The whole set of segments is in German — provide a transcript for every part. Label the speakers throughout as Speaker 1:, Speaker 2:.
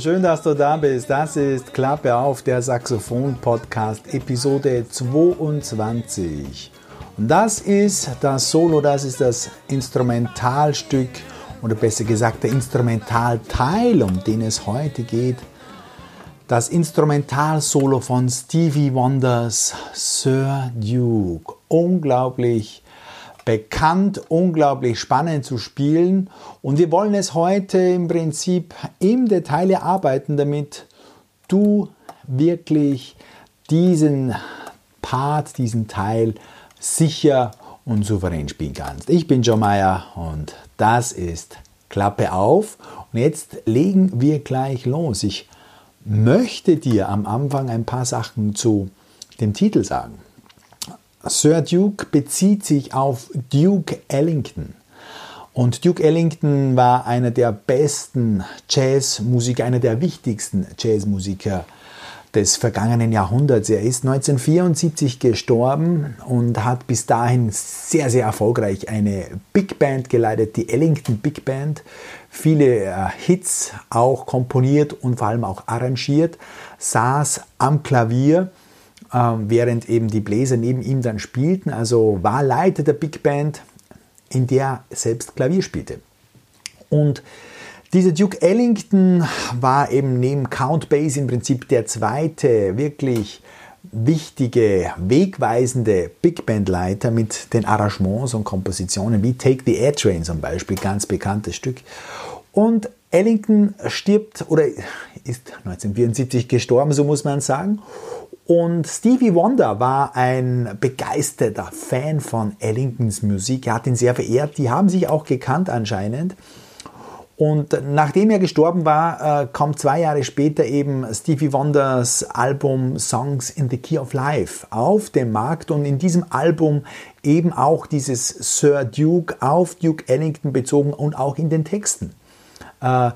Speaker 1: Schön, dass du da bist. Das ist Klappe auf, der Saxophon-Podcast, Episode 22. Und das ist das Solo, das ist das Instrumentalstück oder besser gesagt der Instrumentalteil, um den es heute geht. Das Instrumentalsolo von Stevie Wonders Sir Duke. Unglaublich bekannt, unglaublich spannend zu spielen. Und wir wollen es heute im Prinzip im Detail erarbeiten, damit du wirklich diesen Part, diesen Teil sicher und souverän spielen kannst. Ich bin John Mayer und das ist Klappe auf. Und jetzt legen wir gleich los. Ich möchte dir am Anfang ein paar Sachen zu dem Titel sagen. Sir Duke bezieht sich auf Duke Ellington. Und Duke Ellington war einer der besten Jazzmusiker, einer der wichtigsten Jazzmusiker des vergangenen Jahrhunderts. Er ist 1974 gestorben und hat bis dahin sehr, sehr erfolgreich eine Big Band geleitet, die Ellington Big Band. Viele äh, Hits auch komponiert und vor allem auch arrangiert, saß am Klavier während eben die Bläser neben ihm dann spielten. Also war Leiter der Big Band, in der er selbst Klavier spielte. Und dieser Duke Ellington war eben neben Count Bass im Prinzip der zweite wirklich wichtige, wegweisende Big Band Leiter mit den Arrangements und Kompositionen wie Take the Air Train zum Beispiel, ganz bekanntes Stück. Und Ellington stirbt oder ist 1974 gestorben, so muss man sagen. Und Stevie Wonder war ein begeisterter Fan von Ellingtons Musik. Er hat ihn sehr verehrt. Die haben sich auch gekannt anscheinend. Und nachdem er gestorben war, äh, kommt zwei Jahre später eben Stevie Wonders Album Songs in the Key of Life auf den Markt und in diesem Album eben auch dieses Sir Duke auf Duke Ellington bezogen und auch in den Texten. Äh,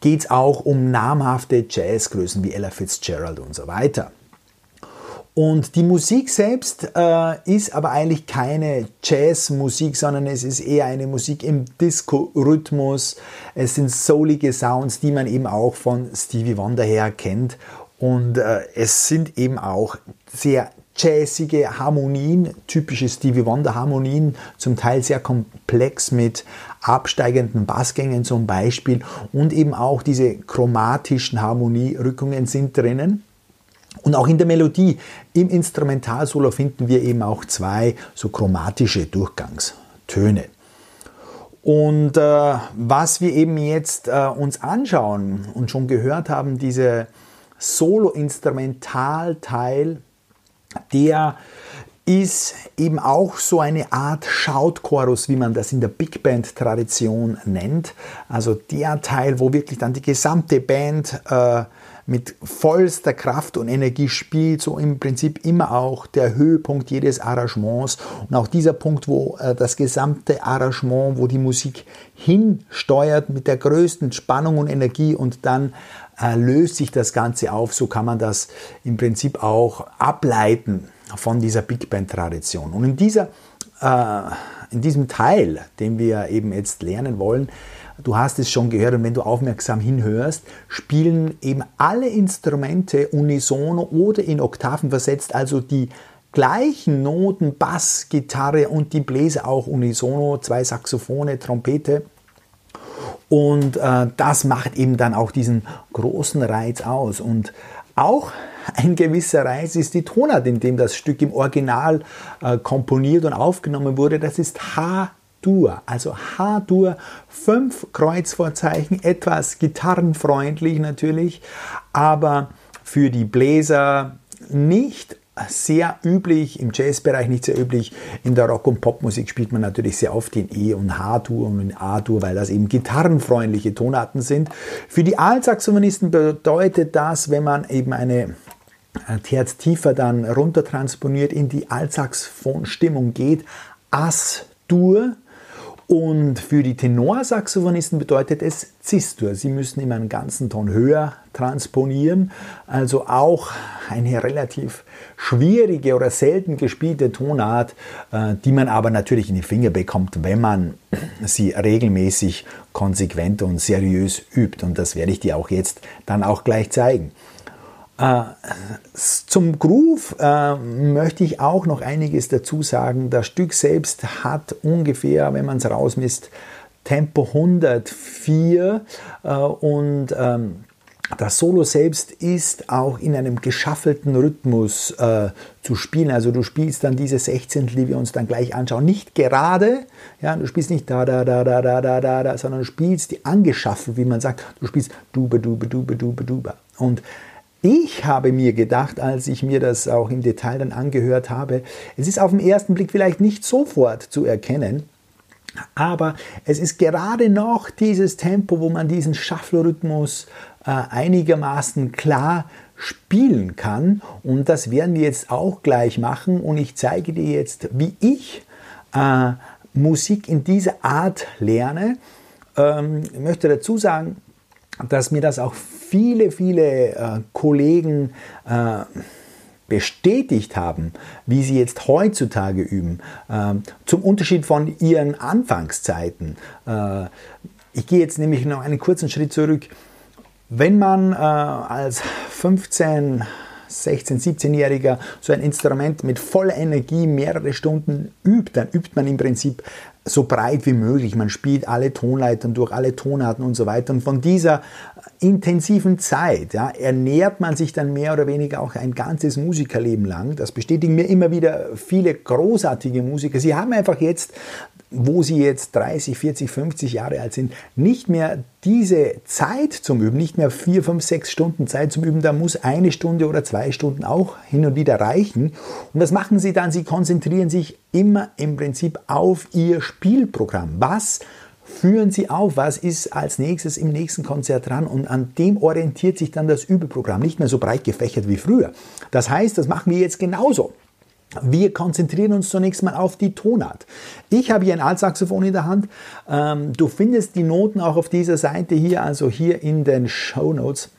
Speaker 1: Geht es auch um namhafte Jazzgrößen wie Ella Fitzgerald und so weiter. Und die Musik selbst äh, ist aber eigentlich keine Jazzmusik, sondern es ist eher eine Musik im Disco-Rhythmus. Es sind soulige Sounds, die man eben auch von Stevie Wonder her kennt. Und äh, es sind eben auch sehr jazzige Harmonien, typische Stevie Wonder Harmonien, zum Teil sehr komplex mit absteigenden Bassgängen zum Beispiel und eben auch diese chromatischen Harmonierückungen sind drinnen. Und auch in der Melodie, im Instrumentalsolo finden wir eben auch zwei so chromatische Durchgangstöne. Und äh, was wir eben jetzt äh, uns anschauen und schon gehört haben, diese Solo-Instrumentalteil, der ist eben auch so eine Art Shout-Chorus, wie man das in der Big Band-Tradition nennt. Also der Teil, wo wirklich dann die gesamte Band äh, mit vollster Kraft und Energie spielt, so im Prinzip immer auch der Höhepunkt jedes Arrangements und auch dieser Punkt, wo äh, das gesamte Arrangement, wo die Musik hinsteuert mit der größten Spannung und Energie und dann äh, löst sich das Ganze auf, so kann man das im Prinzip auch ableiten von dieser Big Band Tradition. Und in dieser äh, in diesem Teil, den wir eben jetzt lernen wollen, du hast es schon gehört und wenn du aufmerksam hinhörst, spielen eben alle Instrumente unisono oder in Oktaven versetzt, also die gleichen Noten, Bass, Gitarre und die Bläser auch unisono, zwei Saxophone, Trompete. Und äh, das macht eben dann auch diesen großen Reiz aus. Und auch ein gewisser Reiz ist die Tonart, in dem das Stück im Original äh, komponiert und aufgenommen wurde. Das ist H Dur, also H-Dur, fünf Kreuzvorzeichen, etwas gitarrenfreundlich natürlich, aber für die Bläser nicht sehr üblich, im Jazzbereich nicht sehr üblich. In der Rock- und Popmusik spielt man natürlich sehr oft in E- und H-Dur und in A-Dur, weil das eben gitarrenfreundliche Tonarten sind. Für die Altsaxophonisten bedeutet das, wenn man eben eine Terz tiefer dann runtertransponiert in die Altsaxophon-Stimmung geht, As-Dur Und für die Tenorsaxophonisten bedeutet es Cis-Dur. Sie müssen immer einen ganzen Ton höher transponieren, also auch eine relativ schwierige oder selten gespielte Tonart, äh, die man aber natürlich in die Finger bekommt, wenn man sie regelmäßig, konsequent und seriös übt. Und das werde ich dir auch jetzt dann auch gleich zeigen. Äh, zum Groove äh, möchte ich auch noch einiges dazu sagen. Das Stück selbst hat ungefähr, wenn man es rausmisst, Tempo 104 äh, und ähm, das Solo selbst ist auch in einem geschaffelten Rhythmus äh, zu spielen. Also du spielst dann diese 16, die wir uns dann gleich anschauen, nicht gerade, ja, du spielst nicht da, da, da, da, da, da, da, da, sondern du spielst die angeschaffelt, wie man sagt. Du spielst duba, duba, duba, duba, duba. Und ich habe mir gedacht, als ich mir das auch im Detail dann angehört habe, es ist auf den ersten Blick vielleicht nicht sofort zu erkennen, aber es ist gerade noch dieses Tempo, wo man diesen Shuffle-Rhythmus äh, einigermaßen klar spielen kann. Und das werden wir jetzt auch gleich machen. Und ich zeige dir jetzt, wie ich äh, Musik in dieser Art lerne. Ähm, ich möchte dazu sagen, dass mir das auch viele, viele äh, Kollegen äh, bestätigt haben, wie sie jetzt heutzutage üben, äh, zum Unterschied von ihren Anfangszeiten. Äh, ich gehe jetzt nämlich noch einen kurzen Schritt zurück. Wenn man äh, als 15, 16, 17-Jähriger so ein Instrument mit voller Energie mehrere Stunden übt, dann übt man im Prinzip so breit wie möglich. Man spielt alle Tonleitern durch, alle Tonarten und so weiter. Und von dieser intensiven Zeit ja, ernährt man sich dann mehr oder weniger auch ein ganzes Musikerleben lang. Das bestätigen mir immer wieder viele großartige Musiker. Sie haben einfach jetzt wo sie jetzt 30, 40, 50 Jahre alt sind, nicht mehr diese Zeit zum Üben, nicht mehr vier, fünf, sechs Stunden Zeit zum Üben, da muss eine Stunde oder zwei Stunden auch hin und wieder reichen. Und was machen sie dann? Sie konzentrieren sich immer im Prinzip auf ihr Spielprogramm. Was führen Sie auf, was ist als nächstes im nächsten Konzert dran und an dem orientiert sich dann das Übeprogramm, nicht mehr so breit gefächert wie früher. Das heißt, das machen wir jetzt genauso. Wir konzentrieren uns zunächst mal auf die Tonart. Ich habe hier ein Altsaxophon in der Hand. Ähm, du findest die Noten auch auf dieser Seite hier, also hier in den Show Notes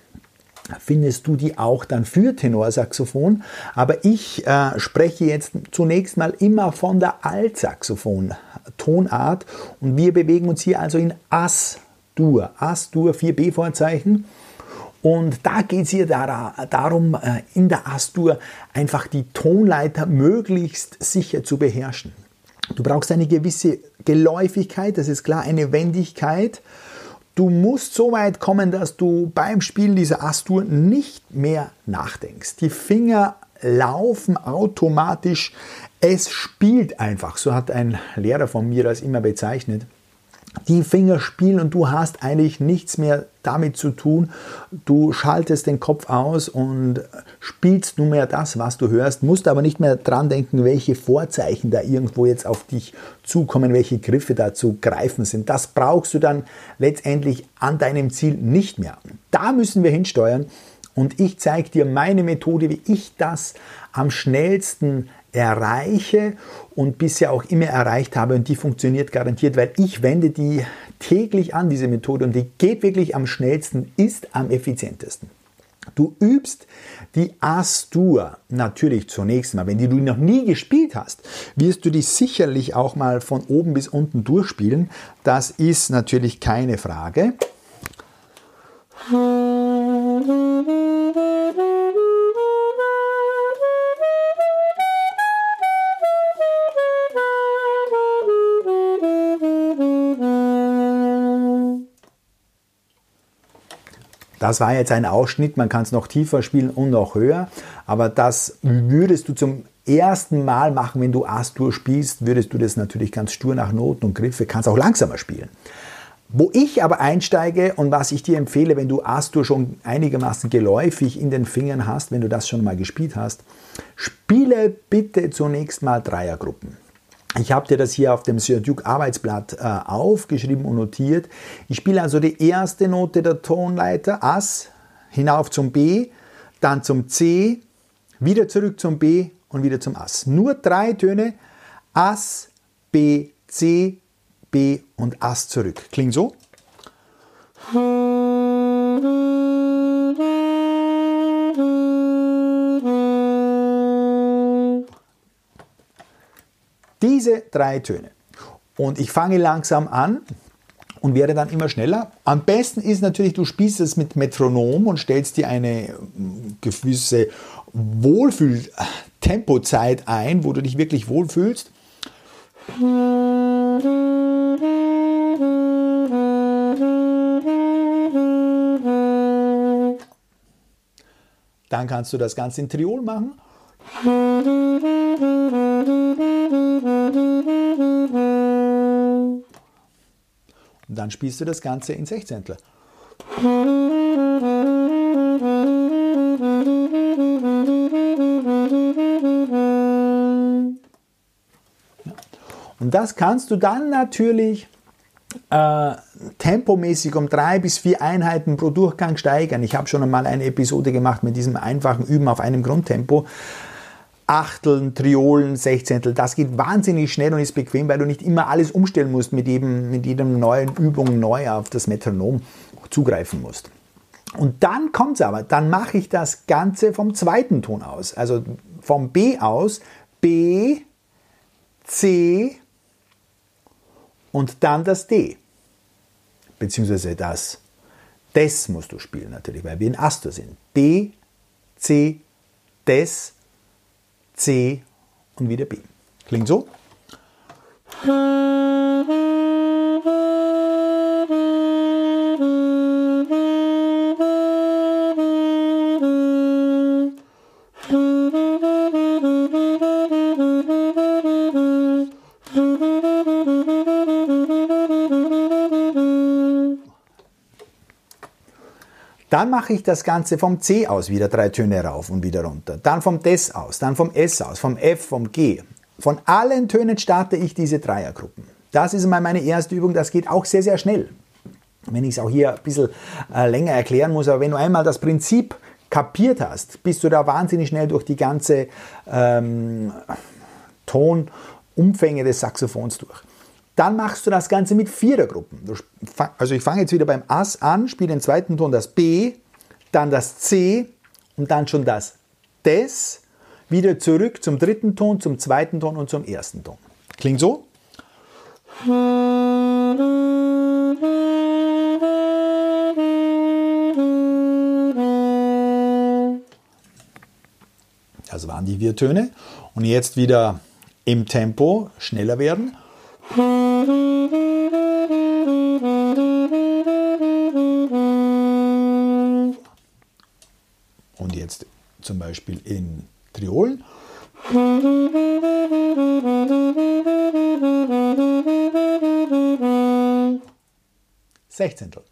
Speaker 1: findest du die auch dann für Tenorsaxophon. Aber ich äh, spreche jetzt zunächst mal immer von der Altsaxophon-Tonart und wir bewegen uns hier also in As-Dur. As-Dur, 4b-Vorzeichen. Und da geht es hier darum, äh, in der Astur einfach die Tonleiter möglichst sicher zu beherrschen. Du brauchst eine gewisse Geläufigkeit, das ist klar, eine Wendigkeit. Du musst so weit kommen, dass du beim Spielen dieser Astur nicht mehr nachdenkst. Die Finger laufen automatisch. Es spielt einfach. So hat ein Lehrer von mir das immer bezeichnet die Finger spielen und du hast eigentlich nichts mehr damit zu tun. Du schaltest den Kopf aus und spielst nur mehr das, was du hörst, musst aber nicht mehr dran denken, welche Vorzeichen da irgendwo jetzt auf dich zukommen, welche Griffe da zu greifen sind. Das brauchst du dann letztendlich an deinem Ziel nicht mehr. Da müssen wir hinsteuern und ich zeige dir meine Methode, wie ich das am schnellsten erreiche und bisher auch immer erreicht habe und die funktioniert garantiert, weil ich wende die täglich an, diese Methode und die geht wirklich am schnellsten, ist am effizientesten. Du übst die Astur natürlich zunächst mal. Wenn du die noch nie gespielt hast, wirst du die sicherlich auch mal von oben bis unten durchspielen. Das ist natürlich keine Frage. Das war jetzt ein Ausschnitt, man kann es noch tiefer spielen und noch höher, aber das würdest du zum ersten Mal machen, wenn du Astur spielst, würdest du das natürlich ganz stur nach Noten und Griffe, kannst auch langsamer spielen. Wo ich aber einsteige und was ich dir empfehle, wenn du Astur schon einigermaßen geläufig in den Fingern hast, wenn du das schon mal gespielt hast, spiele bitte zunächst mal Dreiergruppen. Ich habe dir das hier auf dem Sir Duke Arbeitsblatt äh, aufgeschrieben und notiert. Ich spiele also die erste Note der Tonleiter Ass hinauf zum B, dann zum C, wieder zurück zum B und wieder zum Ass. Nur drei Töne Ass, B, C, B und Ass zurück. Klingt so? Diese drei Töne. Und ich fange langsam an und werde dann immer schneller. Am besten ist natürlich, du spielst es mit Metronom und stellst dir eine gewisse Wohlfühl-Tempozeit ein, wo du dich wirklich wohlfühlst. Dann kannst du das Ganze in Triol machen. Und dann spielst du das Ganze in Sechzehntel. Und das kannst du dann natürlich äh, tempomäßig um drei bis vier Einheiten pro Durchgang steigern. Ich habe schon einmal eine Episode gemacht mit diesem einfachen Üben auf einem Grundtempo. Achteln, Triolen, Sechzehntel, das geht wahnsinnig schnell und ist bequem, weil du nicht immer alles umstellen musst, mit jedem, mit jedem neuen Übung neu auf das Metronom zugreifen musst. Und dann kommt es aber, dann mache ich das Ganze vom zweiten Ton aus, also vom B aus, B, C und dann das D, beziehungsweise das. Des musst du spielen natürlich, weil wir in Astor sind. B, C, Des, C und wieder B. Klingt so? Dann mache ich das Ganze vom C aus wieder drei Töne rauf und wieder runter. Dann vom Des aus, dann vom S aus, vom F, vom G. Von allen Tönen starte ich diese Dreiergruppen. Das ist mal meine erste Übung. Das geht auch sehr, sehr schnell. Wenn ich es auch hier ein bisschen äh, länger erklären muss, aber wenn du einmal das Prinzip kapiert hast, bist du da wahnsinnig schnell durch die ganze ähm, Tonumfänge des Saxophons durch. Dann machst du das Ganze mit Vierergruppen. Also ich fange jetzt wieder beim Ass an, spiele den zweiten Ton das B, dann das C und dann schon das Des, wieder zurück zum dritten Ton, zum zweiten Ton und zum ersten Ton. Klingt so? Das waren die vier Töne. Und jetzt wieder im Tempo schneller werden. Zum Beispiel in Triolen. Sechzehntel.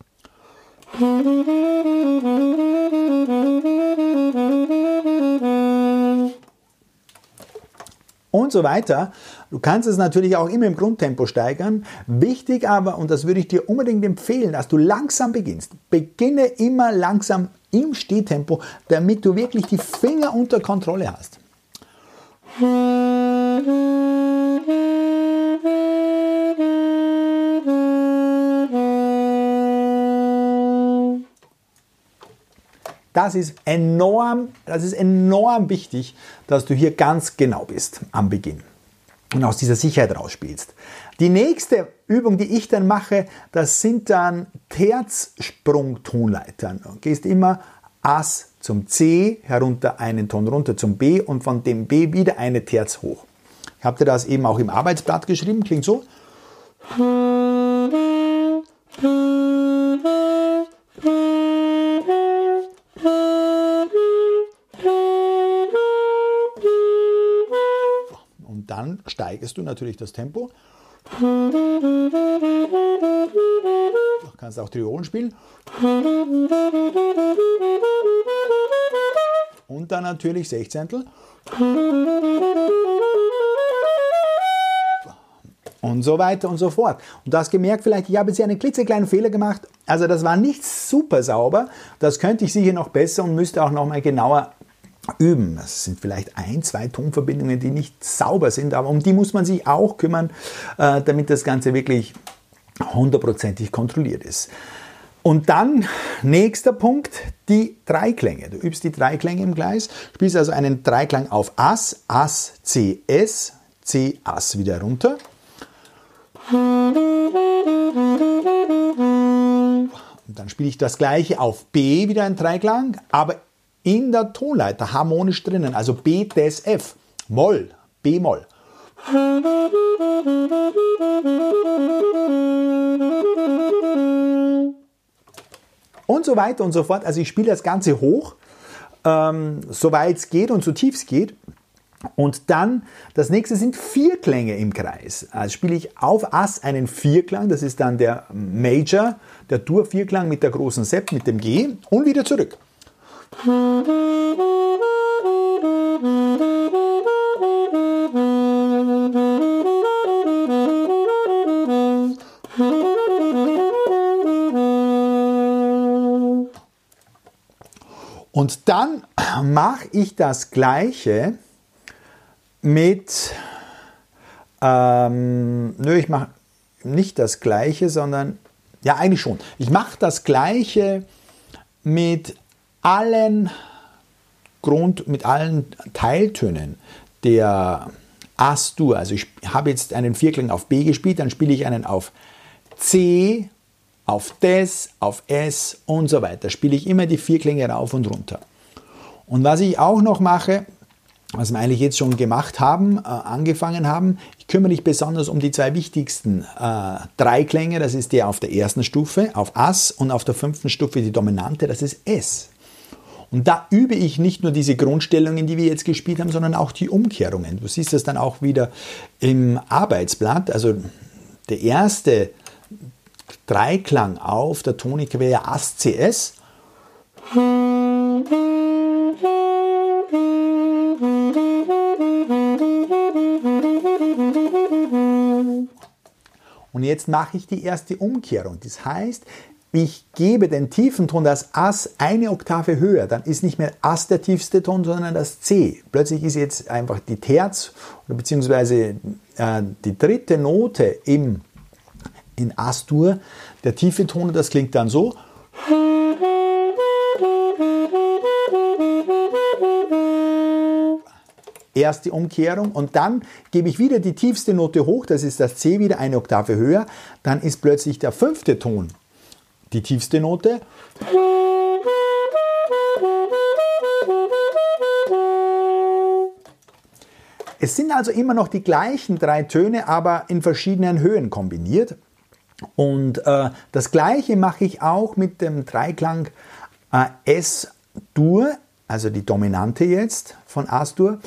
Speaker 1: Und so weiter. Du kannst es natürlich auch immer im Grundtempo steigern. Wichtig aber, und das würde ich dir unbedingt empfehlen, dass du langsam beginnst. Beginne immer langsam im Stehtempo, damit du wirklich die Finger unter Kontrolle hast. Das ist enorm, das ist enorm wichtig, dass du hier ganz genau bist am Beginn und aus dieser Sicherheit rausspielst. Die nächste Übung, die ich dann mache, das sind dann Terzsprung-Tonleitern. Du gehst immer Ass zum C, herunter einen Ton runter zum B und von dem B wieder eine Terz hoch. Ich habe dir das eben auch im Arbeitsblatt geschrieben, klingt so. Dann steigerst du natürlich das Tempo. Du kannst auch Triolen spielen. Und dann natürlich Sechzehntel. Und so weiter und so fort. Und du hast gemerkt, vielleicht, ich habe jetzt hier einen klitzekleinen Fehler gemacht. Also das war nicht super sauber. Das könnte ich sicher noch besser und müsste auch noch mal genauer üben. Das sind vielleicht ein, zwei Tonverbindungen, die nicht sauber sind, aber um die muss man sich auch kümmern, äh, damit das Ganze wirklich hundertprozentig kontrolliert ist. Und dann, nächster Punkt, die Dreiklänge. Du übst die Dreiklänge im Gleis, spielst also einen Dreiklang auf Ass, Ass, C, S, C, Ass wieder runter. Und dann spiele ich das gleiche auf B, wieder ein Dreiklang, aber in der Tonleiter harmonisch drinnen, also B, Des, F, Moll, B-Moll. Und so weiter und so fort. Also ich spiele das Ganze hoch, ähm, so weit es geht und so tief es geht. Und dann, das nächste sind Vierklänge im Kreis. Also spiele ich auf Ass einen Vierklang, das ist dann der Major, der Dur-Vierklang mit der großen Sept, mit dem G und wieder zurück. Und dann mache ich das Gleiche mit, ähm, nö, ich mache nicht das Gleiche, sondern, ja, eigentlich schon. Ich mache das Gleiche mit allen Grund, mit allen Teiltönen der As-Dur. Also ich habe jetzt einen Vierklang auf B gespielt, dann spiele ich einen auf C, auf Des, auf S und so weiter. Spiele ich immer die Vierklänge rauf und runter. Und was ich auch noch mache, was wir eigentlich jetzt schon gemacht haben, äh, angefangen haben. Ich kümmere mich besonders um die zwei wichtigsten äh, Dreiklänge. Das ist der auf der ersten Stufe, auf Ass und auf der fünften Stufe die Dominante, das ist S. Und da übe ich nicht nur diese Grundstellungen, die wir jetzt gespielt haben, sondern auch die Umkehrungen. Du siehst das dann auch wieder im Arbeitsblatt. Also der erste Dreiklang auf der Tonika wäre Ass. Und jetzt mache ich die erste Umkehrung. Das heißt, ich gebe den tiefen Ton, das Ass, eine Oktave höher. Dann ist nicht mehr Ass der tiefste Ton, sondern das C. Plötzlich ist jetzt einfach die Terz oder beziehungsweise äh, die dritte Note im, in As-Dur der tiefe Ton. Das klingt dann so. erste Umkehrung und dann gebe ich wieder die tiefste Note hoch, das ist das C wieder eine Oktave höher, dann ist plötzlich der fünfte Ton die tiefste Note. Es sind also immer noch die gleichen drei Töne, aber in verschiedenen Höhen kombiniert. Und äh, das gleiche mache ich auch mit dem Dreiklang äh, S-Dur, also die Dominante jetzt von As-Dur.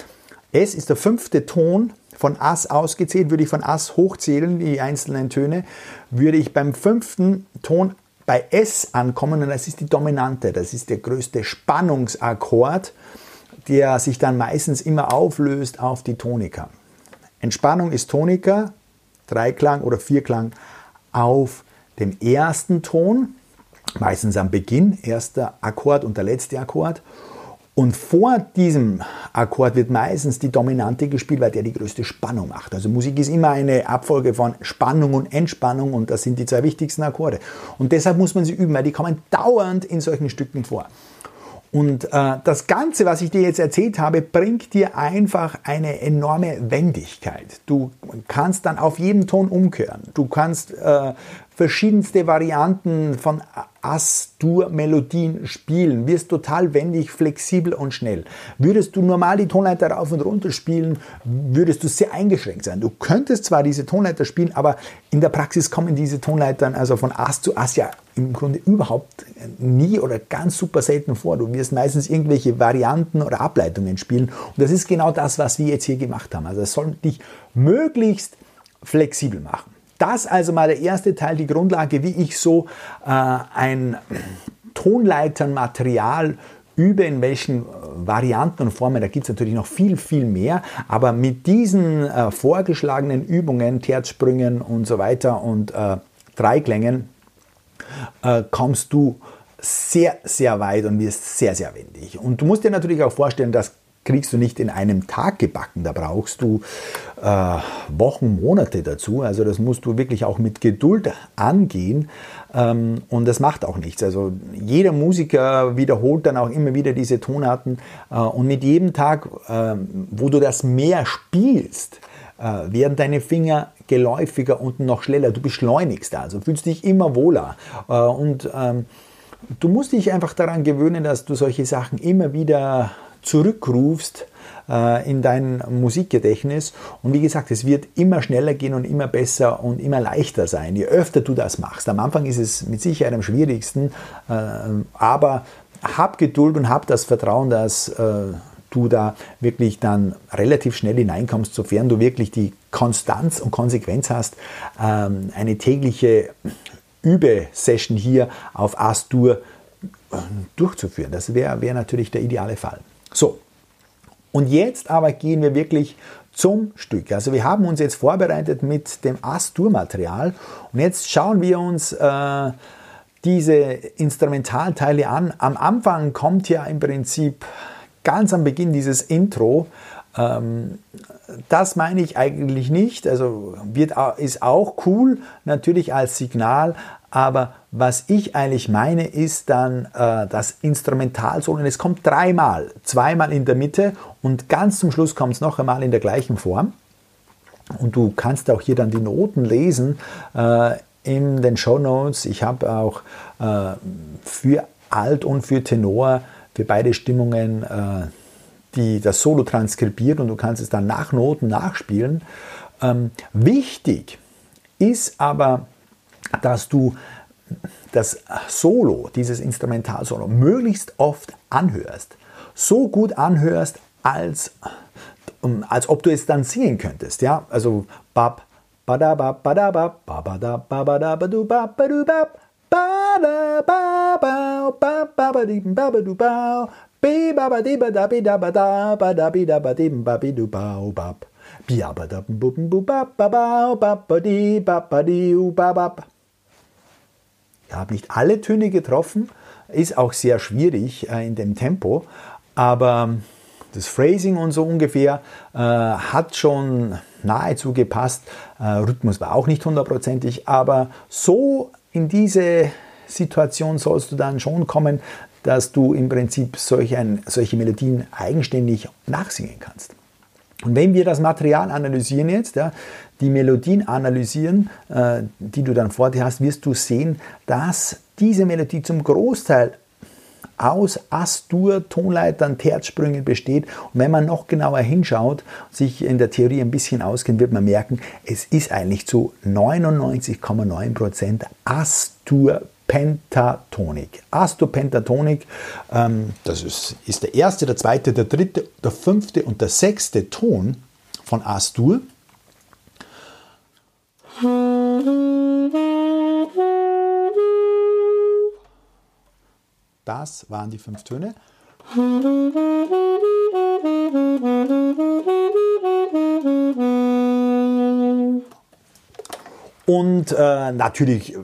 Speaker 1: S ist der fünfte Ton von Ass ausgezählt, würde ich von Ass hochzählen, die einzelnen Töne, würde ich beim fünften Ton bei S ankommen und das ist die Dominante, das ist der größte Spannungsakkord, der sich dann meistens immer auflöst auf die Tonika. Entspannung ist Tonika, Dreiklang oder Vierklang auf dem ersten Ton, meistens am Beginn, erster Akkord und der letzte Akkord und vor diesem Akkord wird meistens die Dominante gespielt, weil der die größte Spannung macht. Also Musik ist immer eine Abfolge von Spannung und Entspannung und das sind die zwei wichtigsten Akkorde. Und deshalb muss man sie üben, weil die kommen dauernd in solchen Stücken vor. Und äh, das Ganze, was ich dir jetzt erzählt habe, bringt dir einfach eine enorme Wendigkeit. Du kannst dann auf jeden Ton umkehren. Du kannst äh, verschiedenste Varianten von Ass-Dur-Melodien spielen, wirst total wendig, flexibel und schnell. Würdest du normal die Tonleiter rauf und runter spielen, würdest du sehr eingeschränkt sein. Du könntest zwar diese Tonleiter spielen, aber in der Praxis kommen diese Tonleitern also von Ass zu Ass ja im Grunde überhaupt nie oder ganz super selten vor. Du wirst meistens irgendwelche Varianten oder Ableitungen spielen und das ist genau das, was wir jetzt hier gemacht haben. Also es soll dich möglichst flexibel machen. Das also mal der erste Teil, die Grundlage, wie ich so äh, ein Tonleiternmaterial übe, in welchen äh, Varianten und Formen. Da gibt es natürlich noch viel, viel mehr. Aber mit diesen äh, vorgeschlagenen Übungen, Terzsprüngen und so weiter und äh, Dreiklängen, äh, kommst du sehr, sehr weit und wirst sehr, sehr wendig. Und du musst dir natürlich auch vorstellen, das kriegst du nicht in einem Tag gebacken. Da brauchst du äh, Wochen, Monate dazu. Also das musst du wirklich auch mit Geduld angehen. Ähm, und das macht auch nichts. Also jeder Musiker wiederholt dann auch immer wieder diese Tonarten. Äh, und mit jedem Tag, äh, wo du das mehr spielst, äh, werden deine Finger geläufiger und noch schneller. Du beschleunigst also, fühlst dich immer wohler. Äh, und ähm, du musst dich einfach daran gewöhnen, dass du solche Sachen immer wieder zurückrufst äh, in dein Musikgedächtnis. Und wie gesagt, es wird immer schneller gehen und immer besser und immer leichter sein, je öfter du das machst. Am Anfang ist es mit Sicherheit am schwierigsten, äh, aber hab Geduld und hab das Vertrauen, dass äh, du da wirklich dann relativ schnell hineinkommst, sofern du wirklich die Konstanz und Konsequenz hast, ähm, eine tägliche Übesession hier auf Astur äh, durchzuführen. Das wäre wär natürlich der ideale Fall. So, und jetzt aber gehen wir wirklich zum Stück. Also wir haben uns jetzt vorbereitet mit dem Astur-Material und jetzt schauen wir uns äh, diese Instrumentalteile an. Am Anfang kommt ja im Prinzip ganz am Beginn dieses Intro. Ähm, das meine ich eigentlich nicht. Also wird, ist auch cool, natürlich als Signal, aber was ich eigentlich meine, ist dann äh, das Instrumentalsolo. Und es kommt dreimal. Zweimal in der Mitte und ganz zum Schluss kommt es noch einmal in der gleichen Form. Und du kannst auch hier dann die Noten lesen äh, in den Show Notes. Ich habe auch äh, für Alt und für Tenor für beide Stimmungen äh, die, das Solo transkribiert und du kannst es dann nach Noten nachspielen. Ähm, wichtig ist aber, dass du das Solo, dieses Instrumentalsolo, möglichst oft anhörst. So gut anhörst, als, als ob du es dann singen könntest. Ja? Also bab, badabab, badabab, babadab, babadabadu, babadu, ba da ba Ich habe nicht alle Töne getroffen, ist auch sehr schwierig äh, in dem Tempo, aber das Phrasing und so ungefähr äh, hat schon nahezu gepasst. Äh, Rhythmus war auch nicht hundertprozentig, aber so in diese Situation sollst du dann schon kommen, dass du im Prinzip solch ein, solche Melodien eigenständig nachsingen kannst. Und wenn wir das Material analysieren jetzt, ja, die Melodien analysieren, äh, die du dann vor dir hast, wirst du sehen, dass diese Melodie zum Großteil aus Astur-Tonleitern, Terzsprüngen besteht. Und wenn man noch genauer hinschaut, sich in der Theorie ein bisschen auskennt, wird man merken, es ist eigentlich zu 99,9% Astur Pentatonik. Astopentatonik, ähm, das ist, ist der erste, der zweite, der dritte, der fünfte und der sechste Ton von Astur. Das waren die fünf Töne. Und äh, natürlich äh,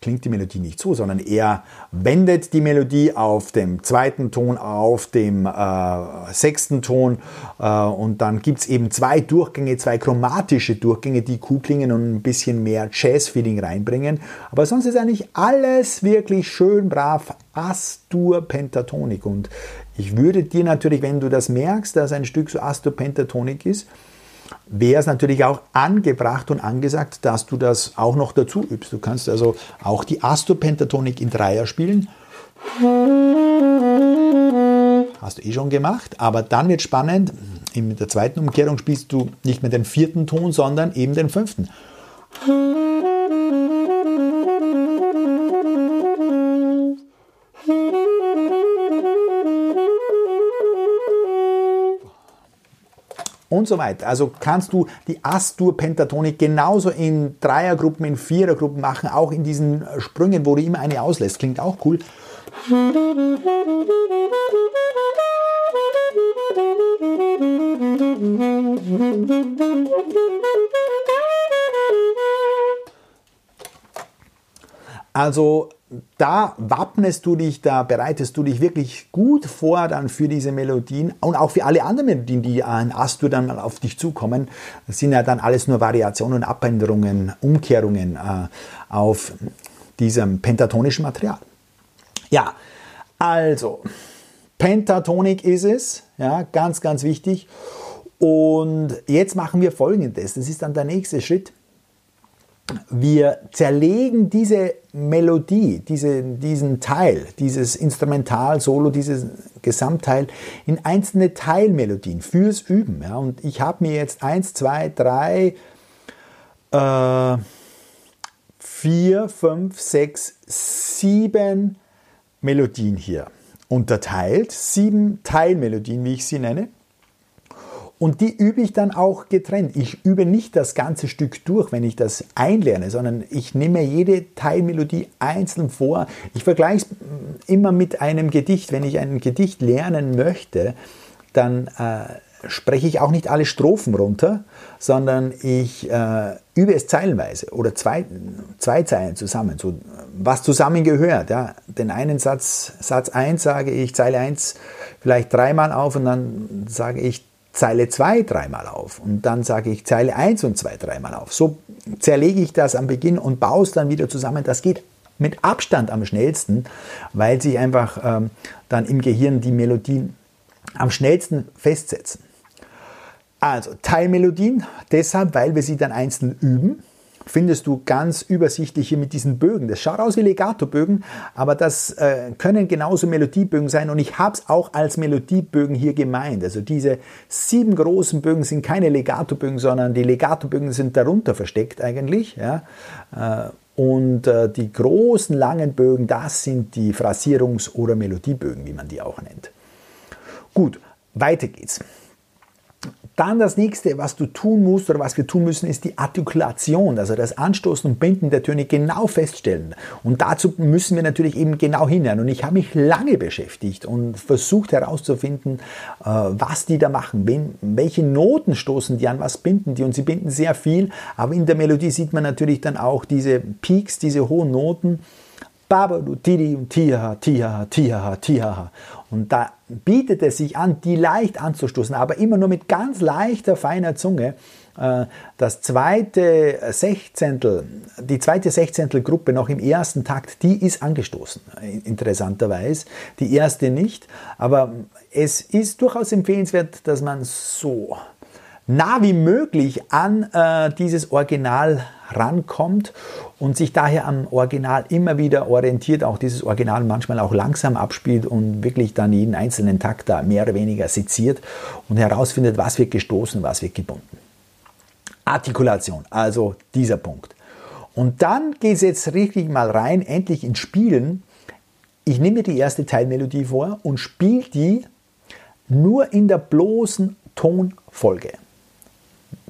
Speaker 1: klingt die Melodie nicht so, sondern er wendet die Melodie auf dem zweiten Ton, auf dem äh, sechsten Ton. Äh, und dann gibt es eben zwei Durchgänge, zwei chromatische Durchgänge, die cool klingen und ein bisschen mehr Jazz-Feeling reinbringen. Aber sonst ist eigentlich alles wirklich schön brav Astur-Pentatonik. Und ich würde dir natürlich, wenn du das merkst, dass ein Stück so Astur-Pentatonik ist, wäre es natürlich auch angebracht und angesagt, dass du das auch noch dazu übst. Du kannst also auch die Astopentatonik in Dreier spielen. Hast du eh schon gemacht, aber dann wird spannend. In der zweiten Umkehrung spielst du nicht mehr den vierten Ton, sondern eben den fünften. Und so weiter. Also kannst du die Astur-Pentatonik genauso in Dreiergruppen, in Vierergruppen machen, auch in diesen Sprüngen, wo du immer eine auslässt. Klingt auch cool. Also da wappnest du dich, da bereitest du dich wirklich gut vor dann für diese Melodien und auch für alle anderen Melodien, die an Astur dann auf dich zukommen. Das sind ja dann alles nur Variationen, Abänderungen, Umkehrungen äh, auf diesem pentatonischen Material. Ja, also Pentatonik ist es, ja, ganz, ganz wichtig. Und jetzt machen wir folgendes, das ist dann der nächste Schritt wir zerlegen diese Melodie, diese, diesen Teil, dieses Instrumental-Solo, dieses Gesamtteil in einzelne Teilmelodien fürs Üben. Ja. Und ich habe mir jetzt eins, zwei, drei, äh, vier, fünf, sechs, sieben Melodien hier unterteilt. Sieben Teilmelodien, wie ich sie nenne. Und die übe ich dann auch getrennt. Ich übe nicht das ganze Stück durch, wenn ich das einlerne, sondern ich nehme jede Teilmelodie einzeln vor. Ich vergleiche es immer mit einem Gedicht. Wenn ich ein Gedicht lernen möchte, dann äh, spreche ich auch nicht alle Strophen runter, sondern ich äh, übe es zeilenweise oder zwei, zwei Zeilen zusammen, so was zusammengehört. Ja. Den einen Satz, Satz 1 sage ich, Zeile 1 vielleicht dreimal auf und dann sage ich Zeile 2 dreimal auf und dann sage ich Zeile 1 und 2 dreimal auf. So zerlege ich das am Beginn und baue es dann wieder zusammen. Das geht mit Abstand am schnellsten, weil sich einfach ähm, dann im Gehirn die Melodien am schnellsten festsetzen. Also Teilmelodien, deshalb, weil wir sie dann einzeln üben findest du ganz übersichtlich hier mit diesen Bögen. Das schaut aus wie Legato-Bögen, aber das äh, können genauso Melodiebögen sein und ich habe es auch als Melodiebögen hier gemeint. Also diese sieben großen Bögen sind keine Legato-Bögen, sondern die Legato-Bögen sind darunter versteckt eigentlich. Ja? Äh, und äh, die großen langen Bögen, das sind die Phrasierungs- oder Melodiebögen, wie man die auch nennt. Gut, weiter geht's. Dann das nächste, was du tun musst oder was wir tun müssen, ist die Artikulation, also das Anstoßen und Binden der Töne genau feststellen. Und dazu müssen wir natürlich eben genau hinhören. Und ich habe mich lange beschäftigt und versucht herauszufinden, äh, was die da machen, welche Noten stoßen die an, was binden die. Und sie binden sehr viel, aber in der Melodie sieht man natürlich dann auch diese Peaks, diese hohen Noten. Babalu, Tidi und Tiha, Tiha, Tiha, Tiha. Und da bietet es sich an, die leicht anzustoßen, aber immer nur mit ganz leichter, feiner Zunge. Äh, das zweite Sechzehntel, die zweite Sechzehntelgruppe noch im ersten Takt, die ist angestoßen, interessanterweise. Die erste nicht, aber es ist durchaus empfehlenswert, dass man so nah wie möglich an äh, dieses Original rankommt und sich daher am Original immer wieder orientiert, auch dieses Original manchmal auch langsam abspielt und wirklich dann jeden einzelnen Takt da mehr oder weniger seziert und herausfindet, was wird gestoßen, was wird gebunden. Artikulation, also dieser Punkt. Und dann geht es jetzt richtig mal rein, endlich ins Spielen. Ich nehme mir die erste Teilmelodie vor und spiele die nur in der bloßen Tonfolge.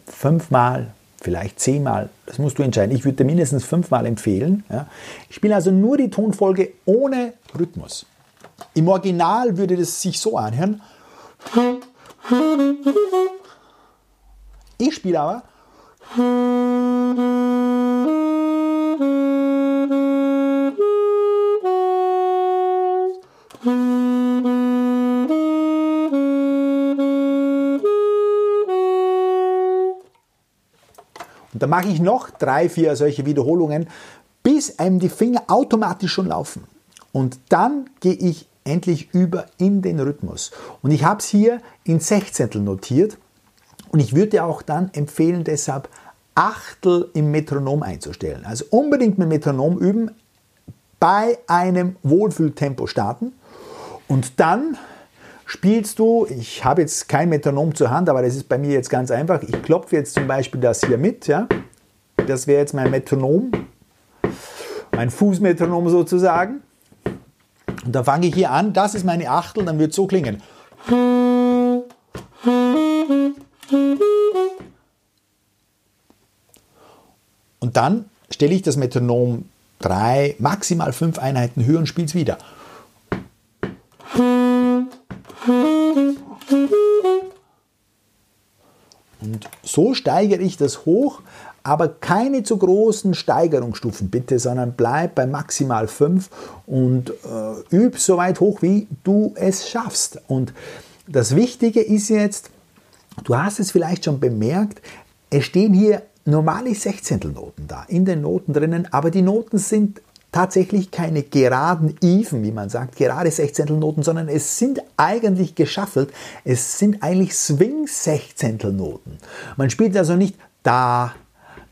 Speaker 1: Fünfmal, vielleicht zehnmal, das musst du entscheiden. Ich würde mindestens fünfmal empfehlen. Ja. Ich spiele also nur die Tonfolge ohne Rhythmus. Im Original würde das sich so anhören. Ich spiele aber Und dann mache ich noch drei, vier solche Wiederholungen, bis einem die Finger automatisch schon laufen. Und dann gehe ich endlich über in den Rhythmus. Und ich habe es hier in Sechzehntel notiert. Und ich würde auch dann empfehlen, deshalb Achtel im Metronom einzustellen. Also unbedingt mit Metronom üben, bei einem Wohlfühltempo starten und dann spielst du, ich habe jetzt kein Metronom zur Hand, aber das ist bei mir jetzt ganz einfach. Ich klopfe jetzt zum Beispiel das hier mit, ja. Das wäre jetzt mein Metronom, mein Fußmetronom sozusagen. Und dann fange ich hier an, das ist meine Achtel, dann wird es so klingen. Und dann stelle ich das Metronom drei, maximal fünf Einheiten höher und spiele es wieder. So steigere ich das hoch, aber keine zu großen Steigerungsstufen bitte, sondern bleib bei maximal 5 und äh, üb so weit hoch, wie du es schaffst. Und das Wichtige ist jetzt, du hast es vielleicht schon bemerkt, es stehen hier normale Sechzehntelnoten da, in den Noten drinnen, aber die Noten sind tatsächlich keine geraden Even, wie man sagt, gerade Sechzehntelnoten, sondern es sind eigentlich geschaffelt, es sind eigentlich Swing-Sechzehntelnoten. Man spielt also nicht da,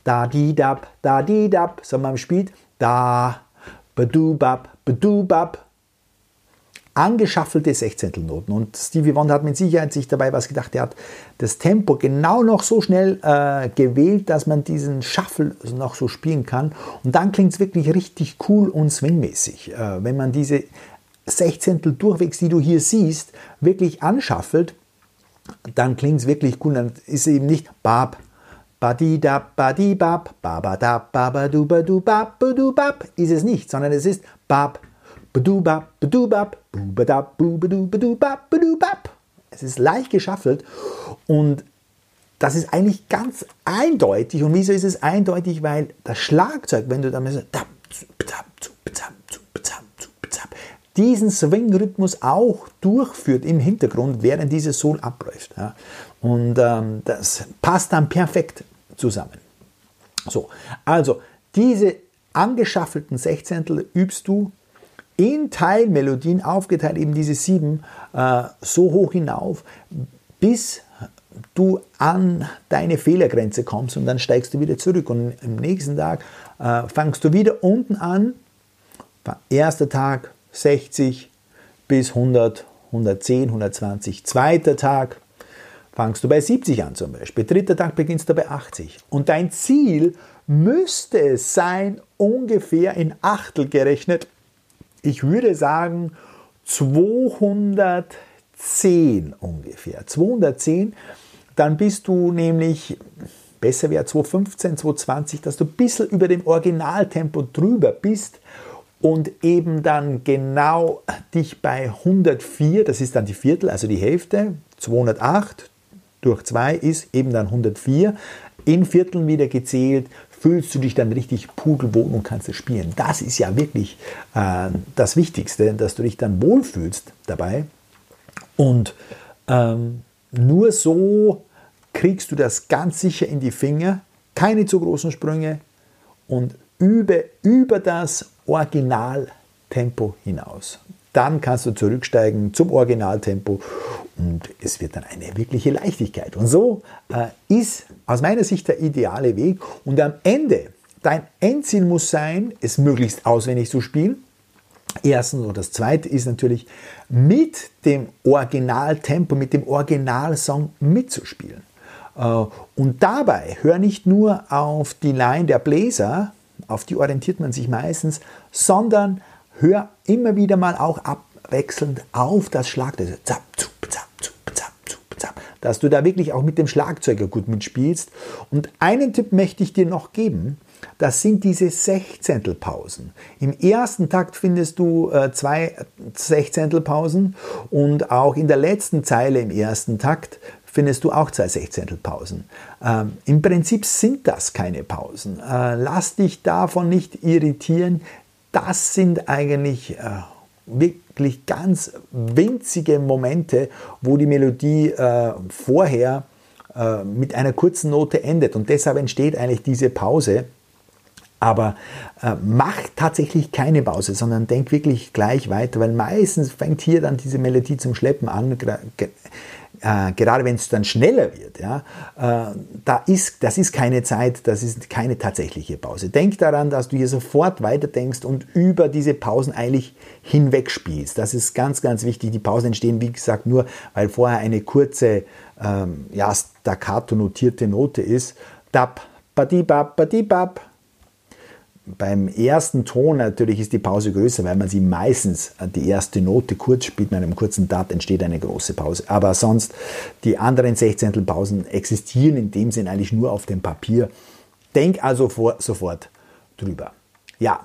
Speaker 1: da, di, dab, da, di, dab, sondern man spielt da, bedubab, bedubab, angeschaffelte Sechzehntelnoten. Und Stevie Wonder hat mit Sicherheit sich dabei was gedacht. Er hat das Tempo genau noch so schnell äh, gewählt, dass man diesen Shuffle noch so spielen kann. Und dann klingt es wirklich richtig cool und swingmäßig. Äh, wenn man diese Sechzehntel durchwegs, die du hier siehst, wirklich anschaffelt, dann klingt es wirklich cool. Dann ist eben nicht Bab, Badidab, Badibab, Babadab, Babadubab, ist es nicht, sondern es ist Bab, Es ist leicht geschaffelt und das ist eigentlich ganz eindeutig. Und wieso ist es eindeutig? Weil das Schlagzeug, wenn du damit diesen Swing-Rhythmus auch durchführt im Hintergrund, während dieses Soul abläuft. Und ähm, das passt dann perfekt zusammen. So, also diese angeschaffelten Sechzehntel übst du in Teilmelodien aufgeteilt, eben diese sieben, äh, so hoch hinauf, bis du an deine Fehlergrenze kommst und dann steigst du wieder zurück. Und am nächsten Tag äh, fangst du wieder unten an. Erster Tag 60 bis 100, 110, 120. Zweiter Tag fangst du bei 70 an zum Beispiel. Dritter Tag beginnst du bei 80. Und dein Ziel müsste es sein, ungefähr in Achtel gerechnet, ich würde sagen 210 ungefähr. 210, dann bist du nämlich, besser wäre 215, 220, dass du ein bisschen über dem Originaltempo drüber bist und eben dann genau dich bei 104, das ist dann die Viertel, also die Hälfte, 208 durch 2 ist eben dann 104, in Vierteln wieder gezählt, fühlst du dich dann richtig pudelwohl und kannst es spielen. Das ist ja wirklich äh, das Wichtigste, dass du dich dann wohlfühlst dabei. Und ähm, nur so kriegst du das ganz sicher in die Finger, keine zu großen Sprünge und übe über das Originaltempo hinaus. Dann kannst du zurücksteigen zum Originaltempo und es wird dann eine wirkliche Leichtigkeit. Und so äh, ist aus meiner Sicht der ideale Weg. Und am Ende, dein Endziel muss sein, es möglichst auswendig zu spielen. Erstens und das zweite ist natürlich mit dem Originaltempo, mit dem Originalsong mitzuspielen. Äh, und dabei hör nicht nur auf die Line der Bläser, auf die orientiert man sich meistens, sondern hör immer wieder mal auch abwechselnd auf das Schlagzeug. Zap, zup, zap, zup, zap, zup, zap. Dass du da wirklich auch mit dem Schlagzeuger gut mitspielst. Und einen Tipp möchte ich dir noch geben. Das sind diese Sechzehntelpausen. Im ersten Takt findest du äh, zwei Sechzehntelpausen und auch in der letzten Zeile im ersten Takt findest du auch zwei Sechzehntelpausen. Ähm, Im Prinzip sind das keine Pausen. Äh, lass dich davon nicht irritieren das sind eigentlich äh, wirklich ganz winzige Momente, wo die Melodie äh, vorher äh, mit einer kurzen Note endet. Und deshalb entsteht eigentlich diese Pause. Aber äh, mach tatsächlich keine Pause, sondern denk wirklich gleich weiter, weil meistens fängt hier dann diese Melodie zum Schleppen an, äh, gerade wenn es dann schneller wird, ja, äh, da ist, das ist keine Zeit, das ist keine tatsächliche Pause. Denk daran, dass du hier sofort weiterdenkst und über diese Pausen eigentlich hinweg spielst. Das ist ganz, ganz wichtig. Die Pausen entstehen, wie gesagt, nur, weil vorher eine kurze, ähm, ja, staccato notierte Note ist. Dab, badibab, badibab, beim ersten Ton natürlich ist die Pause größer, weil man sie meistens äh, die erste Note kurz spielt, mit einem kurzen Dart entsteht eine große Pause. Aber sonst, die anderen Sechzehntelpausen existieren in dem Sinn eigentlich nur auf dem Papier. Denk also vor, sofort drüber. Ja,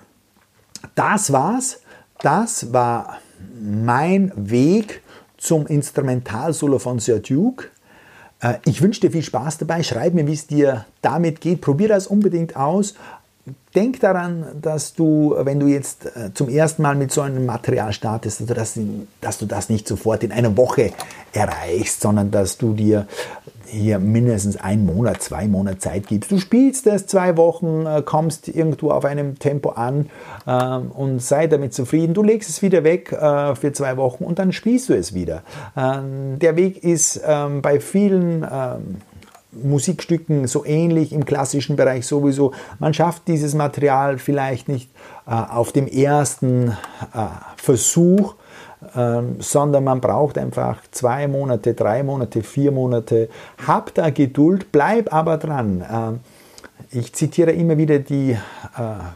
Speaker 1: das war's. Das war mein Weg zum Instrumentalsolo von Sir Duke. Äh, ich wünsche dir viel Spaß dabei. Schreib mir, wie es dir damit geht. Probier das unbedingt aus. Denk daran, dass du, wenn du jetzt äh, zum ersten Mal mit so einem Material startest, dass, dass du das nicht sofort in einer Woche erreichst, sondern dass du dir hier mindestens einen Monat, zwei Monate Zeit gibst. Du spielst das zwei Wochen, äh, kommst irgendwo auf einem Tempo an ähm, und sei damit zufrieden. Du legst es wieder weg äh, für zwei Wochen und dann spielst du es wieder. Ähm, der Weg ist ähm, bei vielen Musikstücken so ähnlich im klassischen Bereich sowieso. Man schafft dieses Material vielleicht nicht äh, auf dem ersten äh, Versuch, ähm, sondern man braucht einfach zwei Monate, drei Monate, vier Monate. Hab da Geduld, bleib aber dran. Ähm, ich zitiere immer wieder die äh,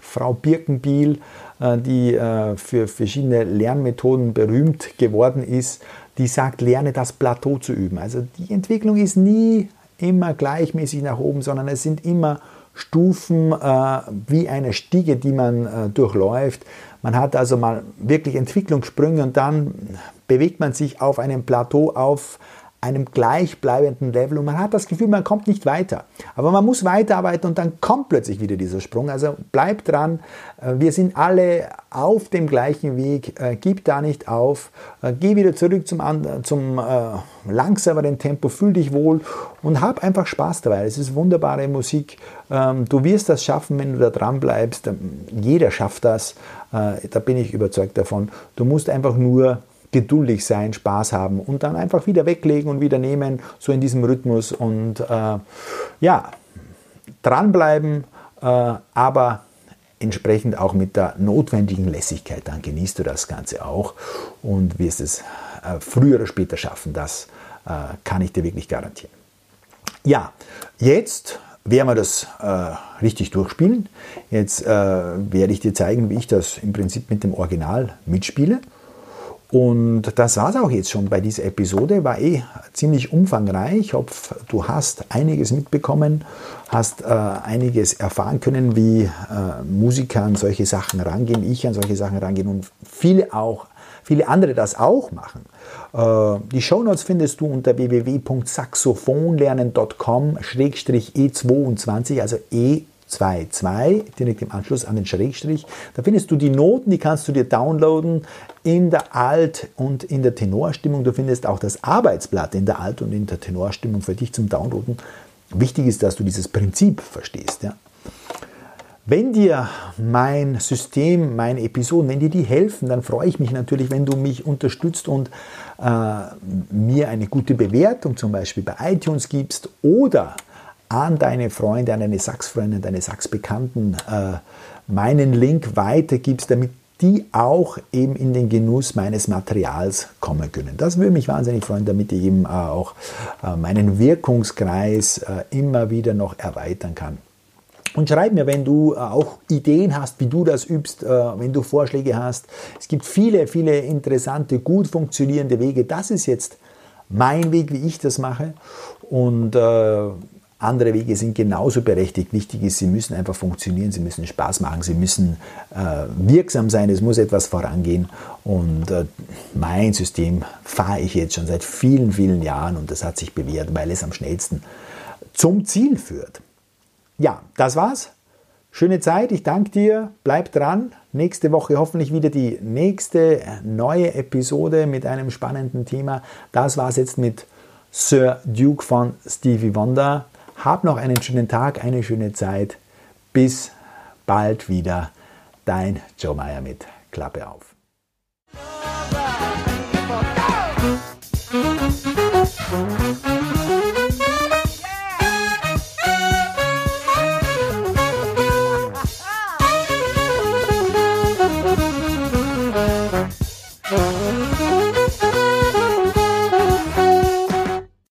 Speaker 1: Frau Birkenbiel, äh, die äh, für verschiedene Lernmethoden berühmt geworden ist, die sagt, lerne das Plateau zu üben. Also die Entwicklung ist nie immer gleichmäßig nach oben, sondern es sind immer Stufen äh, wie eine Stiege, die man äh, durchläuft. Man hat also mal wirklich Entwicklungssprünge und dann bewegt man sich auf einem Plateau auf einem gleichbleibenden Level und man hat das Gefühl, man kommt nicht weiter. Aber man muss weiterarbeiten und dann kommt plötzlich wieder dieser Sprung. Also bleib dran. Äh, wir sind alle auf dem gleichen Weg. Äh, gib da nicht auf. Äh, geh wieder zurück zum, zum äh, langsameren Tempo. Fühl dich wohl und hab einfach Spaß dabei. Es ist wunderbare Musik. Ähm, du wirst das schaffen, wenn du da dran bleibst. Ähm, jeder schafft das. Da bin ich überzeugt davon. Du musst einfach nur geduldig sein, Spaß haben und dann einfach wieder weglegen und wieder nehmen, so in diesem Rhythmus und äh, ja, dranbleiben, äh, aber entsprechend auch mit der notwendigen Lässigkeit, dann genießt du das Ganze auch und wirst es äh, früher oder später schaffen, das äh, kann ich dir wirklich garantieren. Ja, jetzt werden wir das äh, richtig durchspielen. Jetzt äh, werde ich dir zeigen, wie ich das im Prinzip mit dem Original mitspiele. Und das war es auch jetzt schon bei dieser Episode. War eh ziemlich umfangreich. Ich hoffe, du hast einiges mitbekommen, hast äh, einiges erfahren können, wie äh, Musiker an solche Sachen rangehen, ich an solche Sachen rangehen und viele auch, viele andere das auch machen. Äh, die Shownotes findest du unter www.saxophonlernen.com-e22, also E 2.2, direkt im Anschluss an den Schrägstrich. Da findest du die Noten, die kannst du dir downloaden in der Alt- und in der Tenorstimmung. Du findest auch das Arbeitsblatt in der Alt- und in der Tenorstimmung für dich zum Downloaden. Wichtig ist, dass du dieses Prinzip verstehst. Ja. Wenn dir mein System, meine Episoden, wenn dir die helfen, dann freue ich mich natürlich, wenn du mich unterstützt und äh, mir eine gute Bewertung zum Beispiel bei iTunes gibst oder an deine Freunde, an deine Sachsfreunde, deine Sachsbekannten äh, meinen Link weitergibst, damit die auch eben in den Genuss meines Materials kommen können. Das würde mich wahnsinnig freuen, damit ich eben äh, auch äh, meinen Wirkungskreis äh, immer wieder noch erweitern kann. Und schreib mir, wenn du auch Ideen hast, wie du das übst, wenn du Vorschläge hast. Es gibt viele, viele interessante, gut funktionierende Wege. Das ist jetzt mein Weg, wie ich das mache. Und äh, andere Wege sind genauso berechtigt. Wichtig ist, sie müssen einfach funktionieren, sie müssen Spaß machen, sie müssen äh, wirksam sein, es muss etwas vorangehen. Und äh, mein System fahre ich jetzt schon seit vielen, vielen Jahren und das hat sich bewährt, weil es am schnellsten zum Ziel führt. Ja, das war's. Schöne Zeit, ich danke dir, bleib dran. Nächste Woche hoffentlich wieder die nächste neue Episode mit einem spannenden Thema. Das war's jetzt mit Sir Duke von Stevie Wonder. Hab noch einen schönen Tag, eine schöne Zeit. Bis bald wieder. Dein Joe Meyer mit Klappe auf. Right.